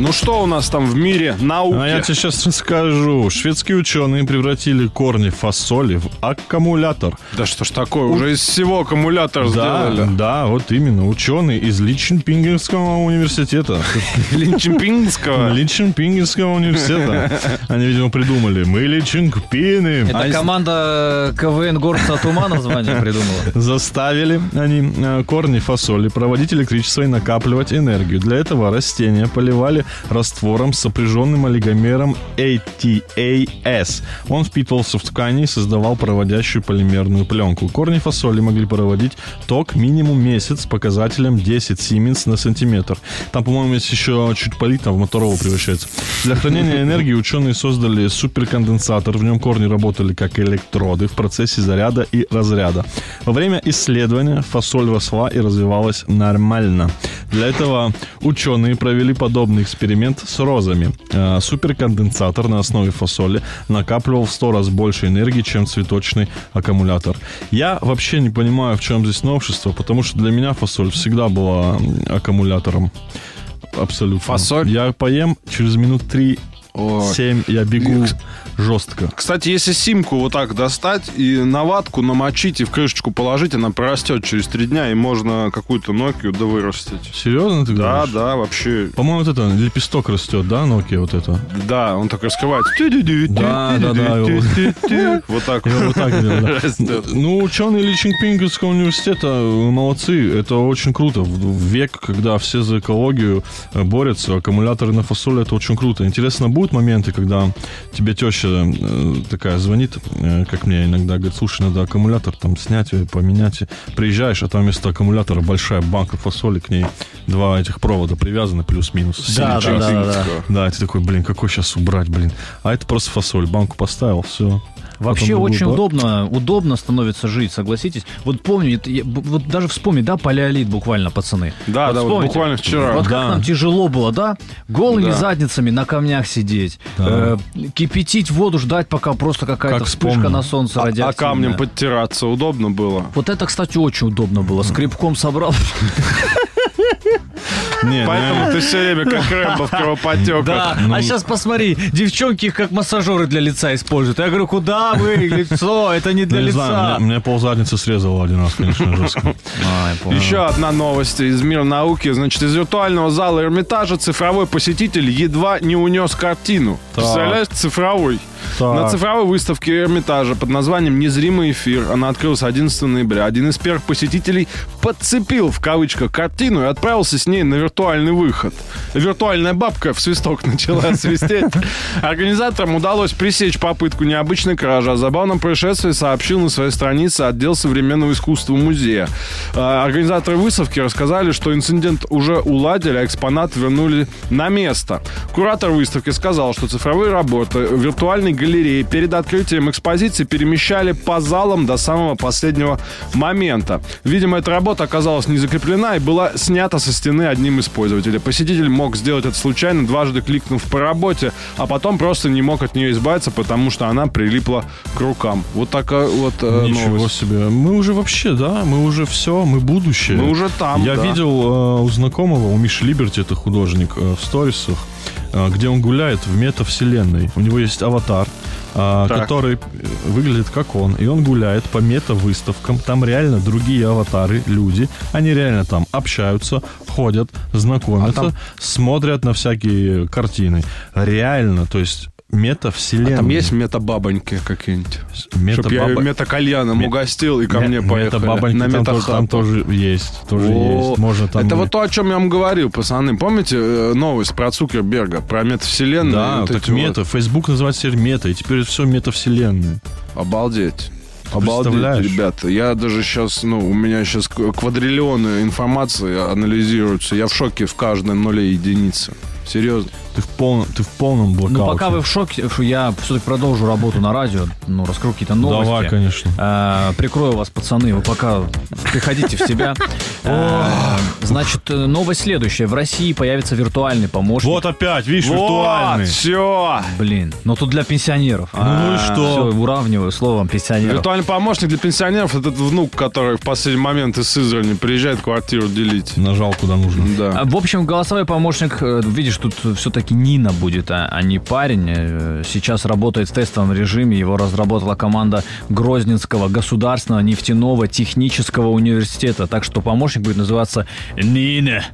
Ну что у нас там в мире науки? А я тебе сейчас расскажу. Шведские ученые превратили корни фасоли в аккумулятор. Да что ж такое, уже из всего аккумулятор Да, сделали. да, вот именно. Ученые из Линченпингенского университета. Линчемпингского. Линченпингенского университета. Они, видимо, придумали. Мы линченпины. Это команда КВН Горца Тума название придумала. Заставили они э, корни фасоли проводить электричество и накапливать энергию. Для этого растения поливали раствором сопряженным олигомером ATAS. Он впитывался в ткани и создавал проводящую полимерную пленку. Корни фасоли могли проводить ток минимум месяц с показателем 10 Сименс на сантиметр. Там, по-моему, есть еще чуть полит, там в моторову превращается. Для хранения энергии ученые создали суперконденсатор. В нем корни работали как электроды в процессе заряда и разряда. Во время исследования фасоль росла и развивалась нормально. Для этого ученые провели подобный эксперимент с розами. Э, Суперконденсатор на основе фасоли накапливал в 100 раз больше энергии, чем цветочный аккумулятор. Я вообще не понимаю, в чем здесь новшество, потому что для меня фасоль всегда была аккумулятором. Абсолютно. Фасоль? Я поем, через минут 3-7 я бегу жестко. Кстати, если симку вот так достать и на ватку намочить и в крышечку положить, она прорастет через три дня, и можно какую-то Nokia да вырастить. Серьезно ты Да, говоришь? да, вообще. По-моему, вот это лепесток растет, да, Nokia вот это? Да, он так раскрывается. Да, да, да, Вот так вот так да. Ну, ученые Личингпингского университета э, молодцы. Это очень круто. В век, когда все за экологию э, борются, аккумуляторы на фасоли, это очень круто. Интересно, будут моменты, когда тебе теща э, такая звонит, э, как мне иногда, говорит, слушай, надо аккумулятор там снять, э, поменять. Приезжаешь, а там вместо аккумулятора большая банка фасоли, к ней два этих провода привязаны плюс-минус. Да, да, да, да, да. Да, и ты такой, блин, какой сейчас убрать, блин. А это просто фасоль, банку поставил, все. Вообще очень удобно, удобно становится жить, согласитесь. Вот помню, вот даже вспомнить, да, палеолит буквально, пацаны. Да, да, вот буквально вчера. Вот как Да. нам тяжело было, да? Голыми Да. задницами на камнях сидеть, Да. э, кипятить воду, ждать, пока просто какая-то Как вспышка вспомню. на солнце А, а камнем подтираться удобно было? Вот это, кстати, очень удобно было. Скребком собрал. Не, Поэтому ты все время как Рэмбо в кровоподтеках. Да, Ну, а сейчас посмотри, девчонки их как массажеры для лица используют. Я говорю, куда вы, лицо, это не для Ну, не лица. знаю, мне, мне ползадницы срезало один раз, конечно, жестко. А. Еще одна новость из мира науки. Значит, из виртуального зала Эрмитажа цифровой посетитель едва не унес картину. Представляешь, цифровой. Так. На цифровой выставке Эрмитажа под названием «Незримый эфир» она открылась 11 ноября. Один из первых посетителей подцепил, в кавычках, картину и отправился с ней на виртуальный выход. Виртуальная бабка в свисток начала свистеть. Организаторам удалось пресечь попытку необычной кражи. О забавном происшествии сообщил на своей странице отдел современного искусства музея. А, Организаторы выставки рассказали, что инцидент уже уладили, а экспонат вернули на место. Куратор выставки сказал, что цифровые работы в виртуальной галереи перед открытием экспозиции перемещали по залам до самого последнего момента. Видимо, эта работа оказалась не закреплена и была снята со стены одним из пользователей. Посетитель мог сделать это случайно, дважды кликнув по работе, а потом просто не мог от нее избавиться, потому что она прилипла к рукам. Вот такая вот э, Ничего новость. себе. Мы уже вообще, да, мы уже все, мы будущее. Мы уже там, Я да. видел э, у знакомого, у Миши Либерти, это художник, э, в сторисах, э, где он гуляет в метавселенной. У него есть аватар, э, который выглядит как он, и он гуляет по метавыставкам. Там реально другие аватары, люди. Они реально там общаются, ходят, знакомятся, А там- смотрят на всякие картины. Реально, то есть метавселенная. А там есть мета-бабоньки какие-нибудь? Чтоб я Метабаба- мета-кальяном Ме- угостил и ко мне поехали. метабабоньки на там, тоже, там тоже есть. Тоже О, есть. Можно там... Это вот то, о чем я вам говорил, пацаны. Помните э, новость про Цукерберга, про метавселенную? Да, Вот так эти вот? мета. Facebook называется теперь мета, и теперь все метавселенная. Обалдеть. Обалдеть, ребята. Я даже сейчас, ну, у меня сейчас квадриллионы информации анализируются. Я в шоке в каждой нуле единицы. Серьезно. Ты в полном, ты в полном блокауте. Ну, пока вы в шоке, я все-таки продолжу работу на радио, ну, раскрою какие-то новости. Давай, конечно. Э, прикрою вас, пацаны, вы пока приходите в себя. Э, Значит, э, новость следующая. В России появится виртуальный помощник. Вот опять, видишь, виртуальный. все. Блин, но тут для пенсионеров. Ну и что? Все, уравниваю словом пенсионеров. Виртуальный помощник для пенсионеров этот внук, который в последний момент из Сызрани приезжает квартиру делить. Нажал куда нужно. Да. А, В общем, голосовой помощник, э, видишь, тут все-таки Нина будет, а, а не парень. Э, Сейчас работает в тестовом режиме. Его разработала команда Грозненского государственного нефтяного технического университета. Так что помощник будет называться Нина.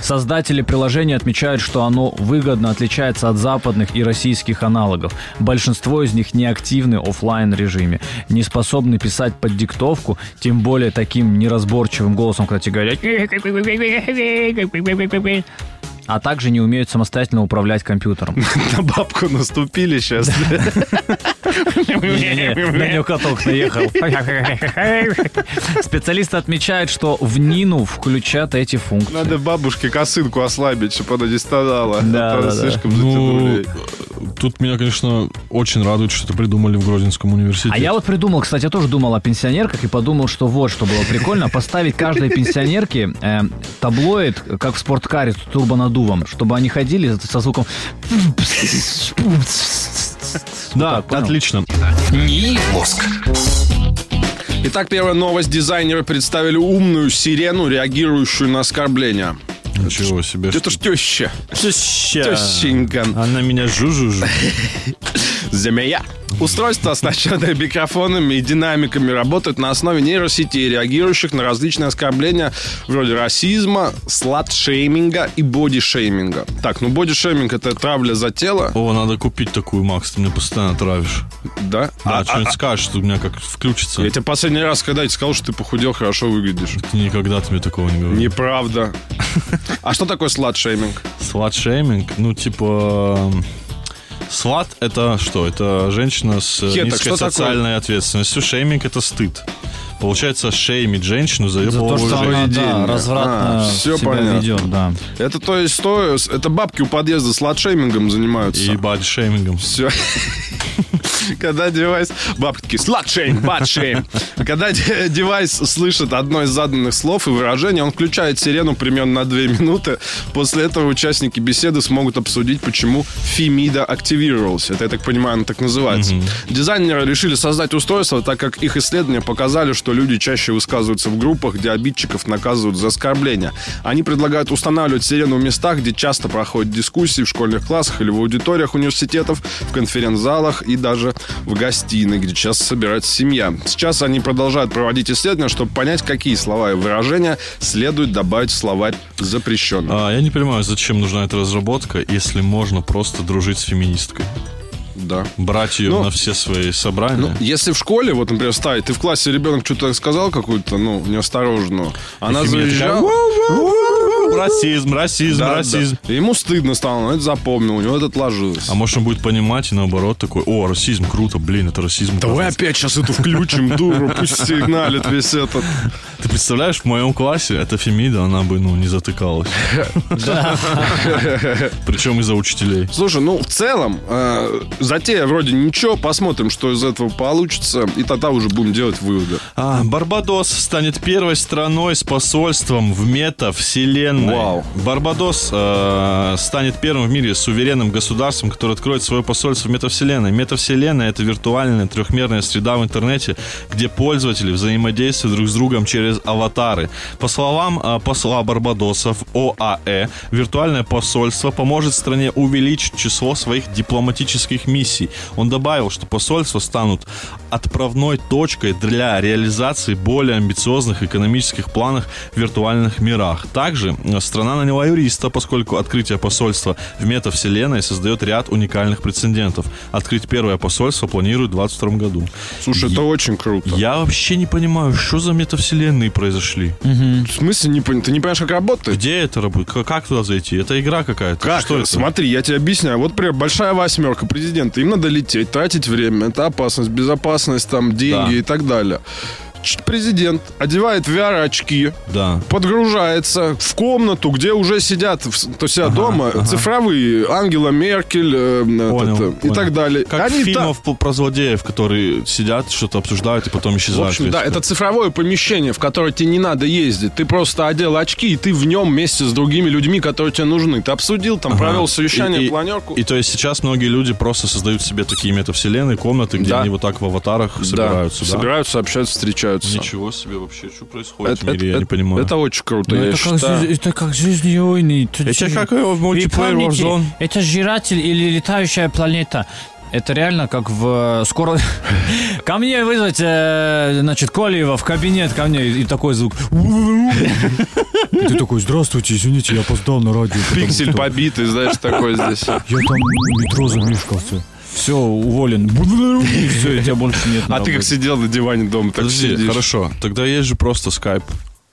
Создатели приложения отмечают, что оно выгодно отличается от западных и российских аналогов. Большинство из них неактивны в офлайн режиме, не способны писать под диктовку, тем более таким неразборчивым голосом, когда тебе а также не умеют самостоятельно управлять компьютером. На бабку наступили сейчас. На нее каток наехал. Специалисты отмечают, что в Нину включат эти функции. Надо бабушке косынку ослабить, чтобы она не страдала. Да, слишком Ну, затянули. тут меня, конечно, очень радует, что это придумали в Грозненском университете. А я вот придумал, кстати, я тоже думал о пенсионерках и подумал, что вот что было прикольно, поставить каждой пенсионерке э, таблоид, как в спорткаре с турбонаддувом, чтобы они ходили со звуком... Да, отлично. НИИ «Мозг». Итак, первая новость. Дизайнеры представили умную сирену, реагирующую на оскорбления. Ничего себе. Это ж теща. Тещенька. Она меня жу-жу-жу. Змея. Устройство, оснащенное микрофонами и динамиками, работает на основе нейросетей, реагирующих на различные оскорбления вроде расизма, слат-шейминга и бодишейминга. Так, ну бодишейминг это травля за тело, О, надо купить такую, Макс, ты мне постоянно травишь. да? Да, А- что-нибудь скажешь, что у меня как включится. Я тебе последний раз, когда я тебе сказал, что ты похудел, хорошо выглядишь. Ты никогда ты мне такого не говорил. Неправда. А что такое слат-шейминг? Слат-шейминг, ну, типа... Slut — это что? Это женщина с э, Хеток, низкой что такое? социальной ответственностью. Shaming — это стыд. Получается, шеймить женщину за ее За то, что жизнь. она, да, поведение. развратно А, всё себя понятно. ведет, да. Это то есть то, это бабки у подъезда slut-shaming ом занимаются. И body-shaming ом. Все. Когда девайс... Бабки такие, slut-shame, body-shame. Когда де- девайс слышит одно из заданных слов и выражений, он включает сирену примерно на 2 минуты. После этого участники беседы смогут обсудить, почему Фемида активировалась. Это, я так понимаю, она так называется. Дизайнеры решили создать устройство, так как их исследования показали, что люди чаще высказываются в группах, где обидчиков наказывают за оскорбления. Они предлагают устанавливать сирену в местах, где часто проходят дискуссии в школьных классах или в аудиториях университетов, в конференц-залах и даже в гостиной, где часто собирается семья. Сейчас они продолжают проводить исследования, чтобы понять, какие слова и выражения следует добавить в словарь запрещенных. А, я не понимаю, зачем нужна эта разработка, если можно просто дружить с феминисткой. Да. Брать ее Ну, на все свои собрания. Ну, если в школе, вот, например, ставить, ты в классе ребенок что-то сказал какую-то, ну, неосторожную, она Фемида заезжала... Расизм, расизм, Да, расизм. да. Ему стыдно стало, но это запомнил, у него это отложилось. А может он будет понимать и наоборот такой, о, расизм, круто, блин, это расизм. Давай оказывается». опять сейчас эту включим, дуру, пусть сигналит весь этот. Ты представляешь, в моем классе эта Фемида, она бы, ну, не затыкалась. Причем из-за учителей. Слушай, ну, в целом, э, затея вроде ничего, посмотрим, что из этого получится, и тогда уже будем делать выводы. А, Барбадос станет первой страной с посольством в метавселенной. Вау. Барбадос э, станет первым в мире суверенным государством, которое откроет свое посольство в метавселенной. Метавселенная — это виртуальная трехмерная среда в интернете, где пользователи взаимодействуют друг с другом через аватары. По словам э, посла Барбадоса в ОАЭ, виртуальное посольство поможет стране увеличить число своих дипломатических миссий. Он добавил, что посольства станут отправной точкой для реализации более амбициозных экономических планов в виртуальных мирах. Также страна наняла юриста, поскольку открытие посольства в метавселенной создает ряд уникальных прецедентов. Открыть первое посольство планируют в 2022 году. Слушай, это очень круто. Я вообще не понимаю, что за метавселенные произошли. В смысле, не ты не понимаешь, как работает? Где это работает? Как- Как туда зайти? Это игра какая-то? Как? Что это? Смотри, я тебе объясняю. Вот, например, большая восьмерка президента. Им надо лететь, тратить время. Это опасность, безопасность, там, деньги Да. и так далее. Президент одевает VR-очки, Да. подгружается в комнату, где уже сидят, в- то себя дома, цифровые Ангела Меркель э, Понял, этот, и понял. так далее. Как Они та- фильмов по- про злодеев, которые сидят, что-то обсуждают и потом В исчезают. общем, да, это цифровое помещение, в которое тебе не надо ездить. Ты просто одел очки, и ты в нем вместе с другими людьми, которые тебе нужны. Ты обсудил, там, провел совещание, И- и- планерку. И, то есть сейчас многие люди просто создают себе такие метавселенные, комнаты, где Да. они вот так в аватарах собираются, да? собираются, общаются, встречаются. Ничего себе вообще, что происходит Это, в мире, я это- не понимаю. это очень круто, Ну, я это, как, считаю. жизнь- это как Звездные Это как в Вы мультиплеер Warzone. это жиратель или летающая планета. Это реально как в э, скоро... Ко мне вызвать, э, значит, Колеева в кабинет ко мне, и такой звук. И ты такой, здравствуйте, извините, я опоздал на радио. Пиксель побитый, знаешь, такой здесь. Я там метро замешкался. Все, уволен. И все, тебя больше нет А ты как сидел на диване дома, так Подожди, сидишь. хорошо. Тогда есть же просто скайп.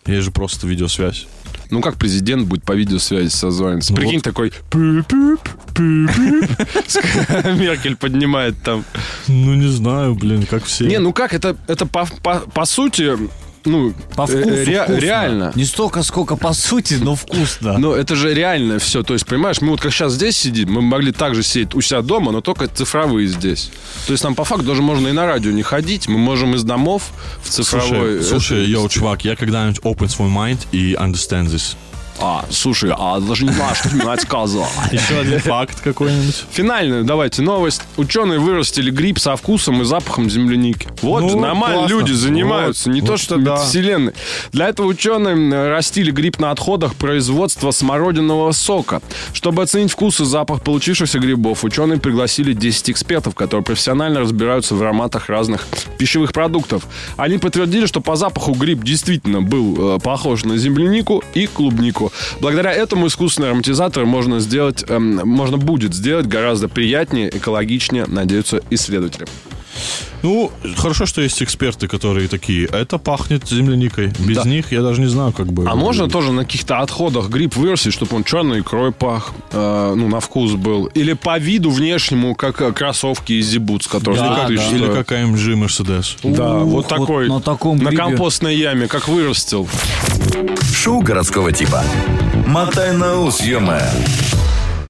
Есть же просто видеосвязь. Ну как президент будет по видеосвязи созваниваться? Ну Прикинь, вот. такой... Меркель поднимает там. Ну, не знаю, блин, как все. Не, ну как, это, это по, по, по сути, ну, По э, вкусу ре- вкусно. реально. Не столько, сколько по сути, но вкусно. Но это же реально все. То есть, понимаешь, мы вот как сейчас здесь сидим, мы могли также сидеть у себя дома, но только цифровые здесь. То есть нам по факту даже можно и на радио не ходить. Мы можем из домов в цифровой... Слушай, слушай, это- йоу, чувак, я когда-нибудь open свой mind и understand this. А, слушай, а даже не знаю, что ты мне сказал. Еще один факт какой-нибудь. Финальную давайте новость. Ученые вырастили гриб со вкусом и запахом земляники. Вот Ну, нормально классно. люди занимаются, Вот, не то вот что да. вселенной. Для этого ученые растили гриб на отходах производства смородинового сока. Чтобы оценить вкус и запах получившихся грибов, ученые пригласили 10 экспертов, которые профессионально разбираются в ароматах разных пищевых продуктов. Они подтвердили, что по запаху гриб действительно был э, похож на землянику и клубнику. Благодаря этому искусственный ароматизатор можно сделать, эм, можно будет сделать гораздо приятнее, экологичнее, надеются исследователи. Ну, хорошо, что есть эксперты, которые такие, это пахнет земляникой. Без Да. них я даже не знаю, как бы... А можно тоже на каких-то отходах гриб вырастить, чтобы он черной икрой пах, э, ну, на вкус был? Или по виду внешнему, как э, кроссовки из Зибутс, которые Да, да. Или стоят? как AMG Mercedes. Да, Ух, вот вот такой. на таком На грибе. компостной яме, как вырастил. Шоу городского типа. Мотай на ус, ё